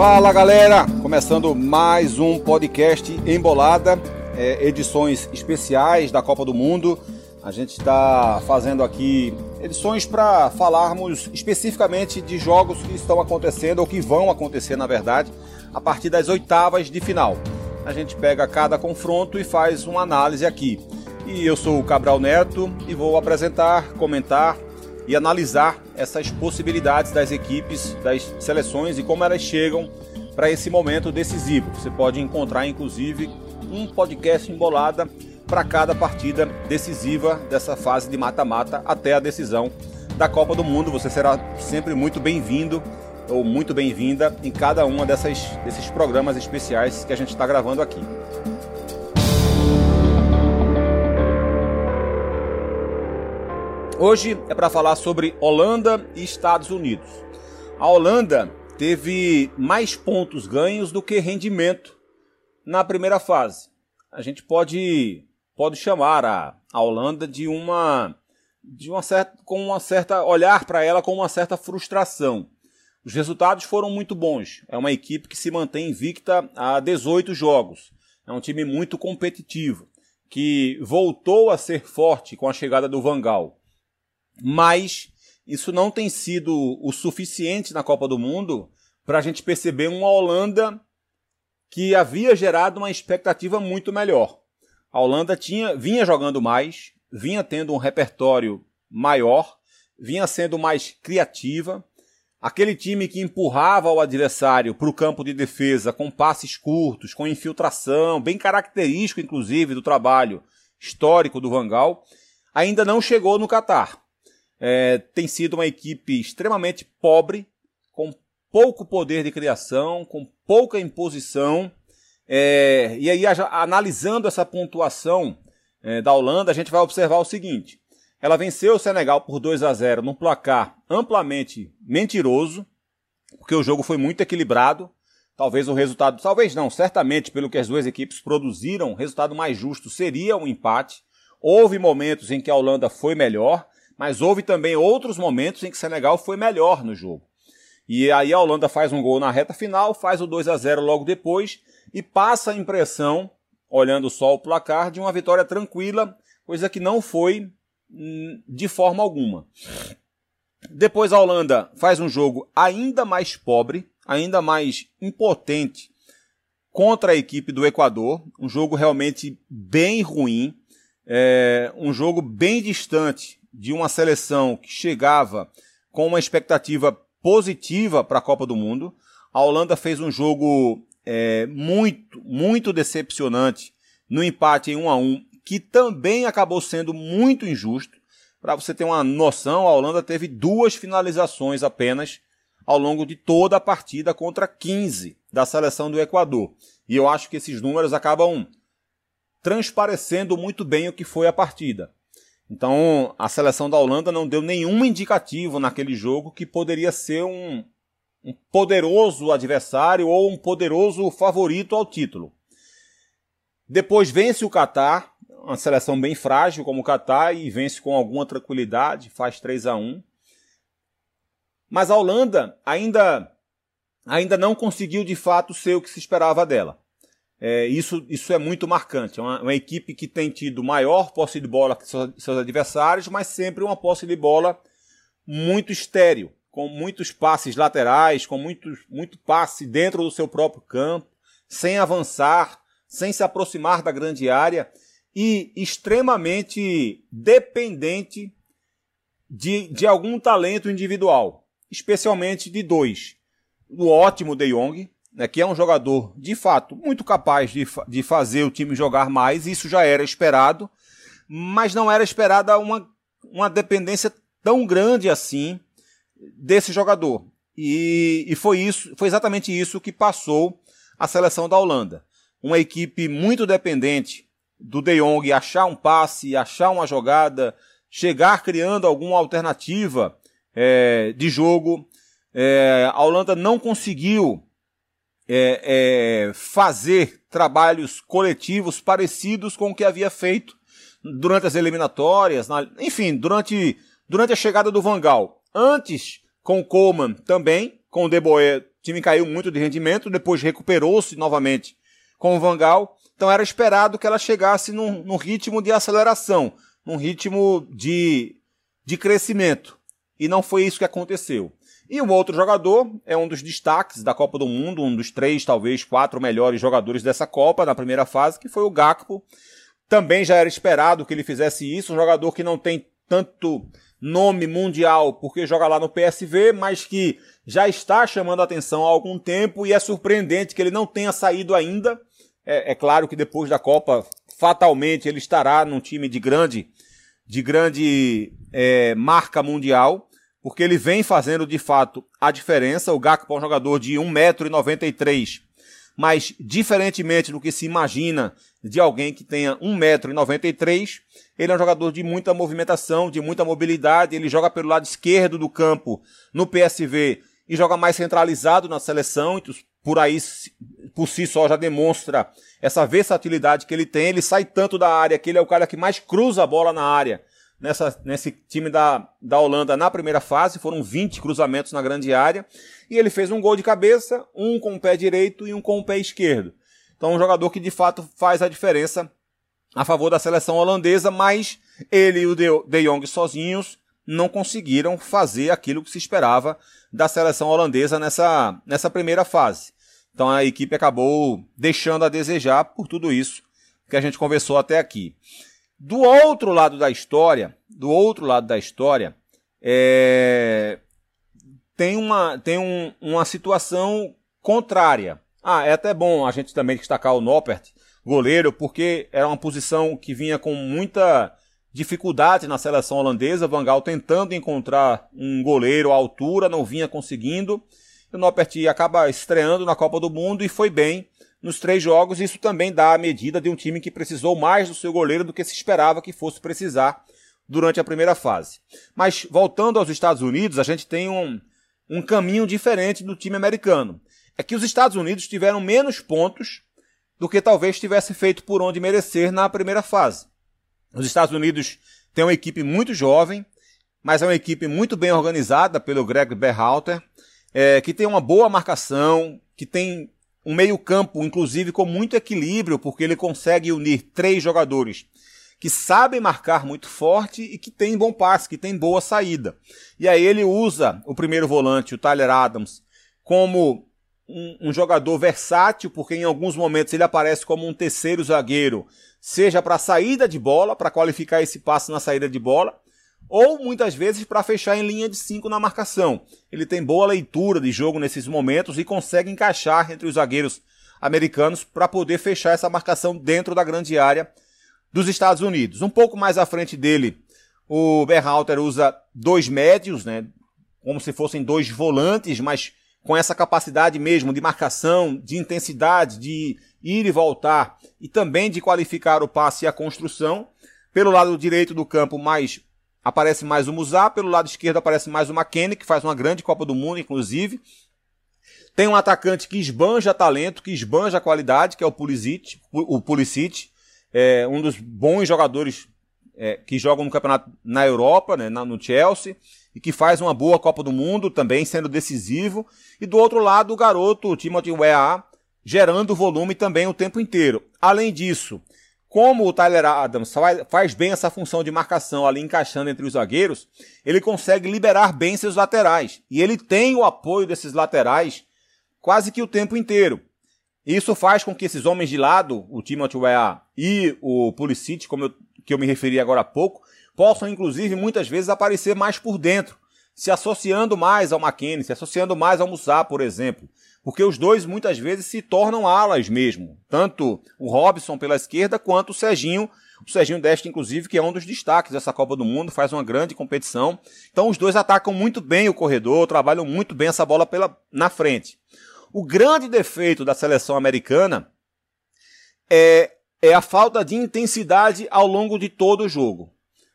Fala galera, começando mais um podcast Embolada, é, edições especiais da Copa do Mundo. A gente está fazendo aqui edições para falarmos especificamente de jogos que estão acontecendo ou que vão acontecer, na verdade, a partir das oitavas de final. A gente pega cada confronto e faz uma análise aqui. E eu sou o Cabral Neto e vou apresentar, comentar e analisar essas possibilidades das equipes, das seleções e como elas chegam para esse momento decisivo. Você pode encontrar, inclusive, um podcast embolada para cada partida decisiva dessa fase de mata-mata até a decisão da Copa do Mundo. Você será sempre muito bem-vindo ou muito bem-vinda em cada uma desses programas especiais que a gente está gravando aqui. Hoje é para falar sobre Holanda e Estados Unidos. A Holanda teve mais pontos ganhos do que rendimento na primeira fase. A gente pode pode chamar a, a Holanda de uma de uma certa com uma certa olhar para ela com uma certa frustração. Os resultados foram muito bons. É uma equipe que se mantém invicta há 18 jogos. É um time muito competitivo que voltou a ser forte com a chegada do Vangal. Mas isso não tem sido o suficiente na Copa do Mundo para a gente perceber uma Holanda que havia gerado uma expectativa muito melhor. A Holanda tinha, vinha jogando mais, vinha tendo um repertório maior, vinha sendo mais criativa. Aquele time que empurrava o adversário para o campo de defesa com passes curtos, com infiltração, bem característico inclusive do trabalho histórico do Vangal, ainda não chegou no Catar. É, tem sido uma equipe extremamente pobre, com pouco poder de criação, com pouca imposição é, e aí, analisando essa pontuação é, da Holanda, a gente vai observar o seguinte: ela venceu o Senegal por 2 a 0 num placar amplamente mentiroso, porque o jogo foi muito equilibrado. Talvez o resultado, talvez não, certamente pelo que as duas equipes produziram, o resultado mais justo seria um empate. Houve momentos em que a Holanda foi melhor, mas houve também outros momentos em que Senegal foi melhor no jogo. E aí a Holanda faz um gol na reta final, faz o 2 a 0 logo depois e passa a impressão, olhando só o placar, de uma vitória tranquila, coisa que não foi hum, de forma alguma. Depois a Holanda faz um jogo ainda mais pobre, ainda mais impotente contra a equipe do Equador, um jogo realmente bem ruim, é, um jogo bem distante de uma seleção que chegava com uma expectativa positiva para a Copa do Mundo. A Holanda fez um jogo é, muito, muito decepcionante no empate em 1 a 1 que também acabou sendo muito injusto. Para você ter uma noção, a Holanda teve duas finalizações apenas ao longo de toda a partida contra 15 da seleção do Equador. E eu acho que esses números acabam transparecendo muito bem o que foi a partida. Então, a seleção da Holanda não deu nenhum indicativo naquele jogo que poderia ser um, um poderoso adversário ou um poderoso favorito ao título. Depois vence o Catar, uma seleção bem frágil como o Catar, e vence com alguma tranquilidade, faz 3 a 1 Mas a Holanda ainda, ainda não conseguiu de fato ser o que se esperava dela. É, isso, isso é muito marcante. É uma, uma, equipe que tem tido maior posse de bola que seus, seus adversários, mas sempre uma posse de bola muito estéreo com muitos passes laterais, com muito, muito passe dentro do seu próprio campo, sem avançar, sem se aproximar da grande área e extremamente dependente de, de algum talento individual, especialmente de dois. O ótimo De Jong, né, que é um jogador de fato muito capaz de, de fazer o time jogar mais, isso já era esperado, mas não era esperada uma, uma dependência tão grande assim desse jogador. E, e foi isso, foi exatamente isso que passou a seleção da Holanda. Uma equipe muito dependente do De Jong achar um passe, achar uma jogada, chegar criando alguma alternativa é, de jogo. É, a Holanda não conseguiu é, é fazer trabalhos coletivos parecidos com o que havia feito durante as eliminatórias, na, enfim, durante, durante a chegada do Vangal. Antes, com o Coleman também, com o De Boer O time caiu muito de rendimento, depois recuperou-se novamente com o Vangal. Então era esperado que ela chegasse num, num ritmo de aceleração, num ritmo de, de crescimento. E não foi isso que aconteceu. E o outro jogador é um dos destaques da Copa do Mundo, um dos três, talvez quatro melhores jogadores dessa Copa na primeira fase, que foi o Gakpo. Também já era esperado que ele fizesse isso, um jogador que não tem tanto nome mundial porque joga lá no PSV, mas que já está chamando atenção há algum tempo e é surpreendente que ele não tenha saído ainda. É, é claro que depois da Copa, fatalmente ele estará num time de grande, de grande é, marca mundial, porque ele vem fazendo de fato a diferença. O Gakpo é um jogador de 1,93m, mas diferentemente do que se imagina de alguém que tenha 1,93m, ele é um jogador de muita movimentação, de muita mobilidade. Ele joga pelo lado esquerdo do campo no PSV e joga mais centralizado na seleção. Então, por aí, por si só, já demonstra essa versatilidade que ele tem. Ele sai tanto da área que ele é o cara que mais cruza a bola na área. Nessa, nesse time da, da Holanda na primeira fase, foram 20 cruzamentos na grande área. E ele fez um gol de cabeça, um com o pé direito e um com o pé esquerdo. Então, um jogador que de fato faz a diferença a favor da seleção holandesa, mas ele e o De Jong sozinhos não conseguiram fazer aquilo que se esperava da seleção holandesa nessa, nessa primeira fase. Então a equipe acabou deixando a desejar por tudo isso que a gente conversou até aqui. Do outro lado da história, do outro lado da história, é... tem uma, tem um, uma situação contrária. Ah, é até bom a gente também destacar o Noppert, goleiro, porque era uma posição que vinha com muita dificuldade na seleção holandesa. Van Gaal tentando encontrar um goleiro à altura, não vinha conseguindo. O Noppert acaba estreando na Copa do Mundo e foi bem nos três jogos. Isso também dá a medida de um time que precisou mais do seu goleiro do que se esperava que fosse precisar durante a primeira fase. Mas voltando aos Estados Unidos, a gente tem um, um caminho diferente do time americano. É que os Estados Unidos tiveram menos pontos do que talvez tivesse feito por onde merecer na primeira fase. Os Estados Unidos têm uma equipe muito jovem, mas é uma equipe muito bem organizada pelo Greg Berhalter, é, que tem uma boa marcação, que tem um meio-campo, inclusive, com muito equilíbrio, porque ele consegue unir três jogadores que sabem marcar muito forte e que tem bom passe, que tem boa saída. E aí ele usa o primeiro volante, o Tyler Adams, como um, um, jogador versátil, porque em alguns momentos ele aparece como um terceiro zagueiro, seja para saída de bola, para qualificar esse passe na saída de bola, ou muitas vezes para fechar em linha de 5 na marcação. Ele tem boa leitura de jogo nesses momentos e consegue encaixar entre os zagueiros americanos para poder fechar essa marcação dentro da grande área dos Estados Unidos. Um pouco mais à frente dele, o Berhalter usa dois médios, né, como se fossem dois volantes, mas com essa capacidade mesmo de marcação, de intensidade, de ir e voltar e também de qualificar o passe e a construção. Pelo lado direito do campo, mais aparece mais o Musá, pelo lado esquerdo aparece mais o McKennie, que faz uma grande Copa do Mundo, inclusive. Tem um atacante que esbanja talento, que esbanja qualidade, que é o Pulisic, o Pulisic, é um dos bons jogadores é, que jogam no campeonato na Europa, né, no Chelsea e que faz uma boa Copa do Mundo, também sendo decisivo. E do outro lado, o garoto, o Timothy Weah, gerando volume também o tempo inteiro. Além disso, como o Tyler Adams faz bem essa função de marcação ali encaixando entre os zagueiros, ele consegue liberar bem seus laterais. E ele tem o apoio desses laterais quase que o tempo inteiro. Isso faz com que esses homens de lado, o Timothy Weah e o Pulisic, como eu, que eu me referi agora há pouco, possam inclusive muitas vezes aparecer mais por dentro, se associando mais ao McKennie, se associando mais ao Musa, por exemplo. Porque os dois muitas vezes se tornam alas mesmo. Tanto o Robson pela esquerda quanto o Serginho. O Serginho Deste, inclusive, que é um dos destaques dessa Copa do Mundo, faz uma grande competição. Então os dois atacam muito bem o corredor, trabalham muito bem essa bola pela, na frente. O grande defeito da seleção americana é, é a falta de intensidade ao longo de todo o jogo.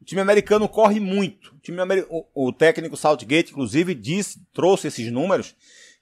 O time americano corre muito. O, time o, o técnico Southgate, inclusive, disse, trouxe esses números,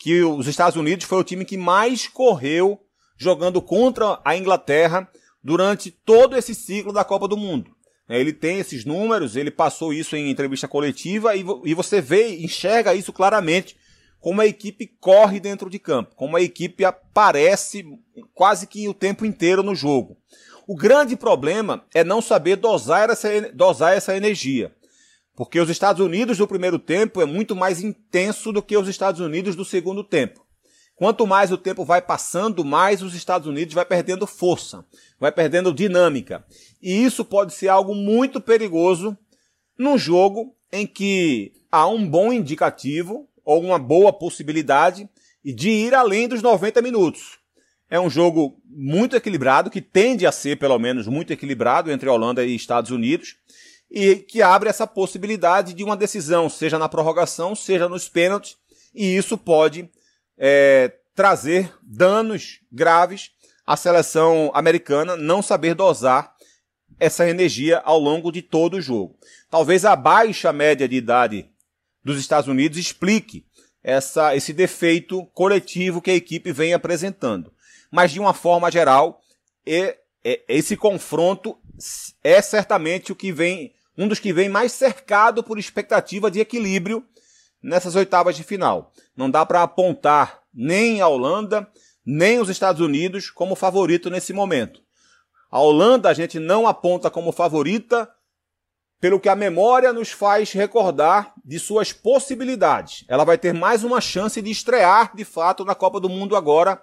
que os Estados Unidos foi o time que mais correu jogando contra a Inglaterra durante todo esse ciclo da Copa do Mundo. É, ele tem esses números, ele passou isso em entrevista coletiva e, e você vê, enxerga isso claramente como a equipe corre dentro de campo, como a equipe aparece quase que o tempo inteiro no jogo. O grande problema é não saber dosar essa, dosar essa energia. Porque os Estados Unidos do primeiro tempo é muito mais intenso do que os Estados Unidos do segundo tempo. Quanto mais o tempo vai passando, mais os Estados Unidos vai perdendo força, vai perdendo dinâmica. E isso pode ser algo muito perigoso num jogo em que há um bom indicativo ou uma boa possibilidade de ir além dos 90 minutos. É um jogo muito equilibrado, que tende a ser, pelo menos, muito equilibrado entre Holanda e Estados Unidos, e que abre essa possibilidade de uma decisão, seja na prorrogação, seja nos pênaltis, e isso pode é, trazer danos graves à seleção americana não saber dosar essa energia ao longo de todo o jogo. Talvez a baixa média de idade dos Estados Unidos explique essa, esse defeito coletivo que a equipe vem apresentando. Mas, de uma forma geral, é, é, esse confronto é certamente o que vem, um dos que vem mais cercado por expectativa de equilíbrio nessas oitavas de final. Não dá para apontar nem a Holanda, nem os Estados Unidos como favorito nesse momento. A Holanda a gente não aponta como favorita pelo que a memória nos faz recordar de suas possibilidades. Ela vai ter mais uma chance de estrear de fato na Copa do Mundo agora,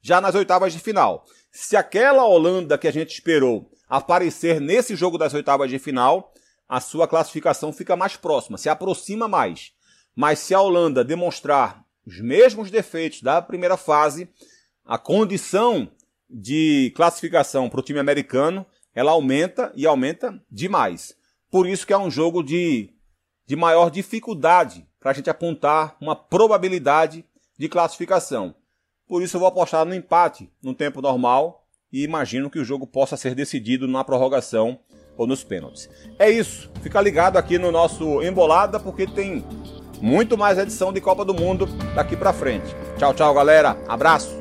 já nas oitavas de final. Se aquela Holanda que a gente esperou aparecer nesse jogo das oitavas de final, a sua classificação fica mais próxima, se aproxima mais. Mas se a Holanda demonstrar os mesmos defeitos da primeira fase, a condição de classificação para o time americano ela aumenta e aumenta demais. Por isso que é um jogo de, de maior dificuldade para a gente apontar uma probabilidade de classificação. Por isso eu vou apostar no empate no tempo normal e imagino que o jogo possa ser decidido na prorrogação ou nos pênaltis. É isso. Fica ligado aqui no nosso Embolada porque tem muito mais edição de Copa do Mundo daqui para frente. Tchau, tchau, galera. Abraço.